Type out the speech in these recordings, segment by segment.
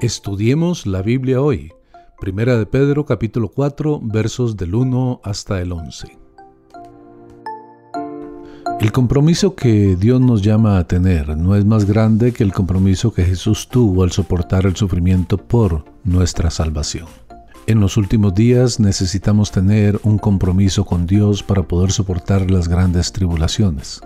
Estudiemos la Biblia hoy. Primera de Pedro capítulo 4 versos del 1 hasta el 11. El compromiso que Dios nos llama a tener no es más grande que el compromiso que Jesús tuvo al soportar el sufrimiento por nuestra salvación. En los últimos días necesitamos tener un compromiso con Dios para poder soportar las grandes tribulaciones.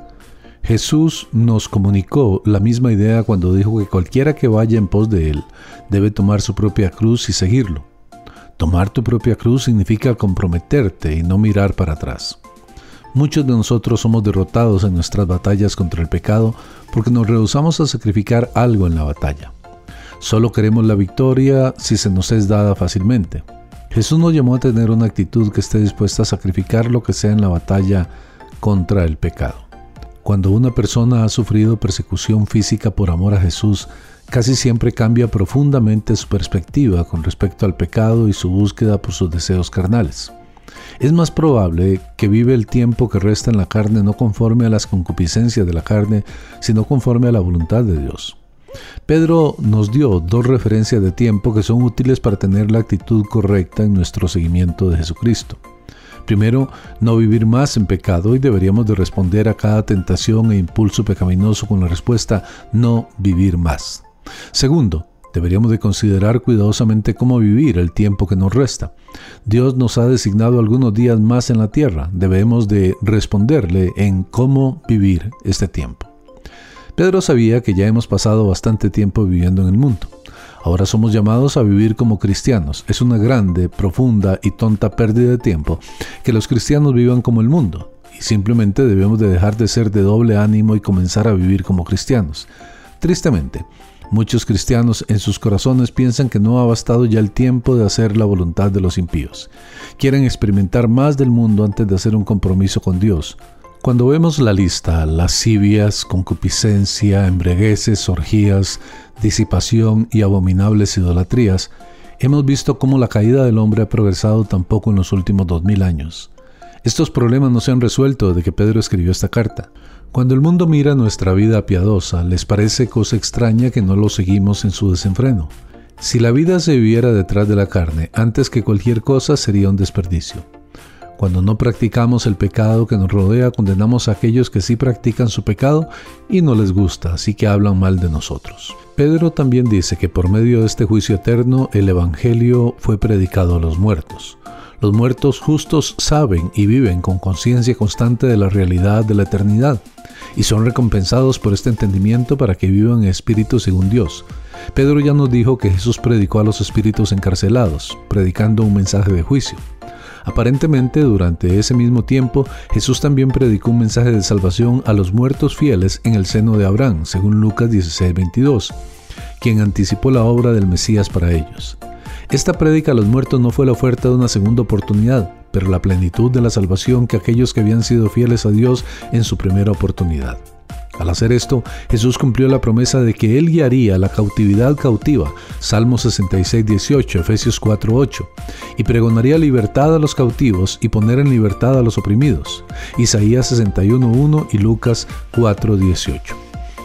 Jesús nos comunicó la misma idea cuando dijo que cualquiera que vaya en pos de Él debe tomar su propia cruz y seguirlo. Tomar tu propia cruz significa comprometerte y no mirar para atrás. Muchos de nosotros somos derrotados en nuestras batallas contra el pecado porque nos rehusamos a sacrificar algo en la batalla. Solo queremos la victoria si se nos es dada fácilmente. Jesús nos llamó a tener una actitud que esté dispuesta a sacrificar lo que sea en la batalla contra el pecado. Cuando una persona ha sufrido persecución física por amor a Jesús, casi siempre cambia profundamente su perspectiva con respecto al pecado y su búsqueda por sus deseos carnales. Es más probable que vive el tiempo que resta en la carne no conforme a las concupiscencias de la carne, sino conforme a la voluntad de Dios. Pedro nos dio dos referencias de tiempo que son útiles para tener la actitud correcta en nuestro seguimiento de Jesucristo. Primero, no vivir más en pecado y deberíamos de responder a cada tentación e impulso pecaminoso con la respuesta no vivir más. Segundo, deberíamos de considerar cuidadosamente cómo vivir el tiempo que nos resta. Dios nos ha designado algunos días más en la tierra, debemos de responderle en cómo vivir este tiempo. Pedro sabía que ya hemos pasado bastante tiempo viviendo en el mundo. Ahora somos llamados a vivir como cristianos. Es una grande, profunda y tonta pérdida de tiempo que los cristianos vivan como el mundo. Y simplemente debemos de dejar de ser de doble ánimo y comenzar a vivir como cristianos. Tristemente, muchos cristianos en sus corazones piensan que no ha bastado ya el tiempo de hacer la voluntad de los impíos. Quieren experimentar más del mundo antes de hacer un compromiso con Dios. Cuando vemos la lista, lascivias, concupiscencia, embriagueces, orgías, disipación y abominables idolatrías, hemos visto cómo la caída del hombre ha progresado tan poco en los últimos dos mil años. Estos problemas no se han resuelto desde que Pedro escribió esta carta. Cuando el mundo mira nuestra vida piadosa, les parece cosa extraña que no lo seguimos en su desenfreno. Si la vida se viviera detrás de la carne, antes que cualquier cosa sería un desperdicio. Cuando no practicamos el pecado que nos rodea, condenamos a aquellos que sí practican su pecado y no les gusta, así que hablan mal de nosotros. Pedro también dice que por medio de este juicio eterno el Evangelio fue predicado a los muertos. Los muertos justos saben y viven con conciencia constante de la realidad de la eternidad y son recompensados por este entendimiento para que vivan en espíritu según Dios. Pedro ya nos dijo que Jesús predicó a los espíritus encarcelados, predicando un mensaje de juicio. Aparentemente, durante ese mismo tiempo, Jesús también predicó un mensaje de salvación a los muertos fieles en el seno de Abraham, según Lucas 16:22, quien anticipó la obra del Mesías para ellos. Esta prédica a los muertos no fue la oferta de una segunda oportunidad, pero la plenitud de la salvación que aquellos que habían sido fieles a Dios en su primera oportunidad. Al hacer esto, Jesús cumplió la promesa de que Él guiaría la cautividad cautiva, Salmo 66, 18, Efesios 4, 8, y pregonaría libertad a los cautivos y poner en libertad a los oprimidos, Isaías 61, 1 y Lucas 4, 18.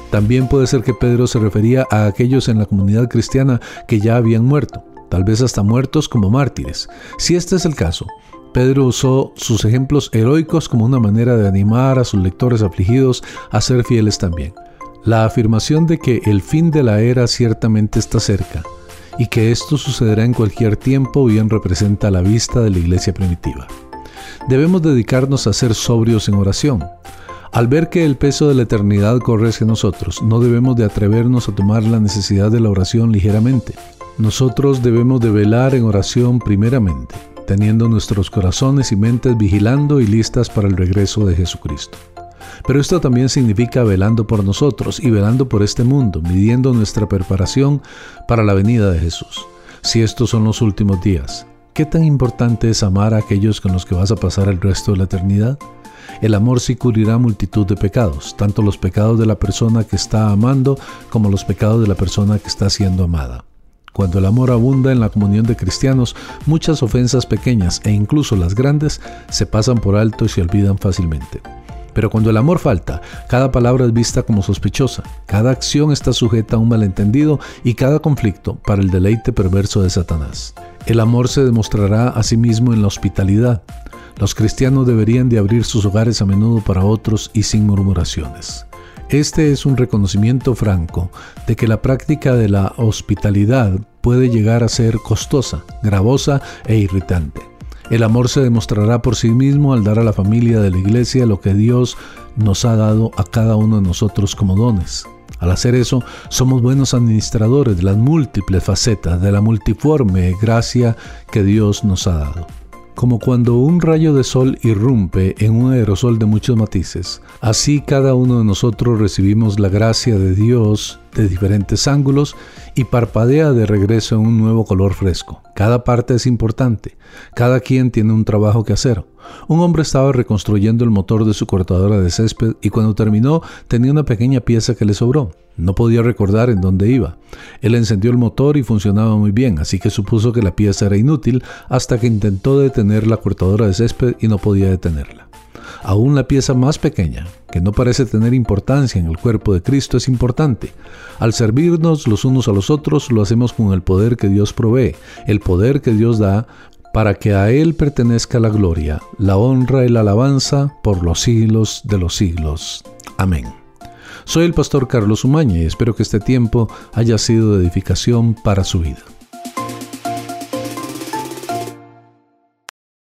También puede ser que Pedro se refería a aquellos en la comunidad cristiana que ya habían muerto, tal vez hasta muertos como mártires. Si este es el caso, Pedro usó sus ejemplos heroicos como una manera de animar a sus lectores afligidos a ser fieles también. La afirmación de que el fin de la era ciertamente está cerca y que esto sucederá en cualquier tiempo bien representa la vista de la iglesia primitiva. Debemos dedicarnos a ser sobrios en oración. Al ver que el peso de la eternidad corre hacia nosotros, no debemos de atrevernos a tomar la necesidad de la oración ligeramente. Nosotros debemos de velar en oración primeramente teniendo nuestros corazones y mentes vigilando y listas para el regreso de Jesucristo. Pero esto también significa velando por nosotros y velando por este mundo, midiendo nuestra preparación para la venida de Jesús. Si estos son los últimos días, ¿qué tan importante es amar a aquellos con los que vas a pasar el resto de la eternidad? El amor sí cubrirá multitud de pecados, tanto los pecados de la persona que está amando como los pecados de la persona que está siendo amada. Cuando el amor abunda en la comunión de cristianos, muchas ofensas pequeñas e incluso las grandes se pasan por alto y se olvidan fácilmente. Pero cuando el amor falta, cada palabra es vista como sospechosa, cada acción está sujeta a un malentendido y cada conflicto para el deleite perverso de Satanás. El amor se demostrará a sí mismo en la hospitalidad. Los cristianos deberían de abrir sus hogares a menudo para otros y sin murmuraciones. Este es un reconocimiento franco de que la práctica de la hospitalidad puede llegar a ser costosa, gravosa e irritante. El amor se demostrará por sí mismo al dar a la familia de la iglesia lo que Dios nos ha dado a cada uno de nosotros como dones. Al hacer eso, somos buenos administradores de las múltiples facetas de la multiforme gracia que Dios nos ha dado. Como cuando un rayo de sol irrumpe en un aerosol de muchos matices, así cada uno de nosotros recibimos la gracia de Dios de diferentes ángulos y parpadea de regreso en un nuevo color fresco. Cada parte es importante, cada quien tiene un trabajo que hacer. Un hombre estaba reconstruyendo el motor de su cortadora de césped y cuando terminó tenía una pequeña pieza que le sobró. No podía recordar en dónde iba. Él encendió el motor y funcionaba muy bien, así que supuso que la pieza era inútil hasta que intentó detener la cortadora de césped y no podía detenerla. Aún la pieza más pequeña, que no parece tener importancia en el cuerpo de Cristo, es importante. Al servirnos los unos a los otros, lo hacemos con el poder que Dios provee, el poder que Dios da para que a Él pertenezca la gloria, la honra y la alabanza por los siglos de los siglos. Amén. Soy el pastor Carlos Umaña y espero que este tiempo haya sido de edificación para su vida.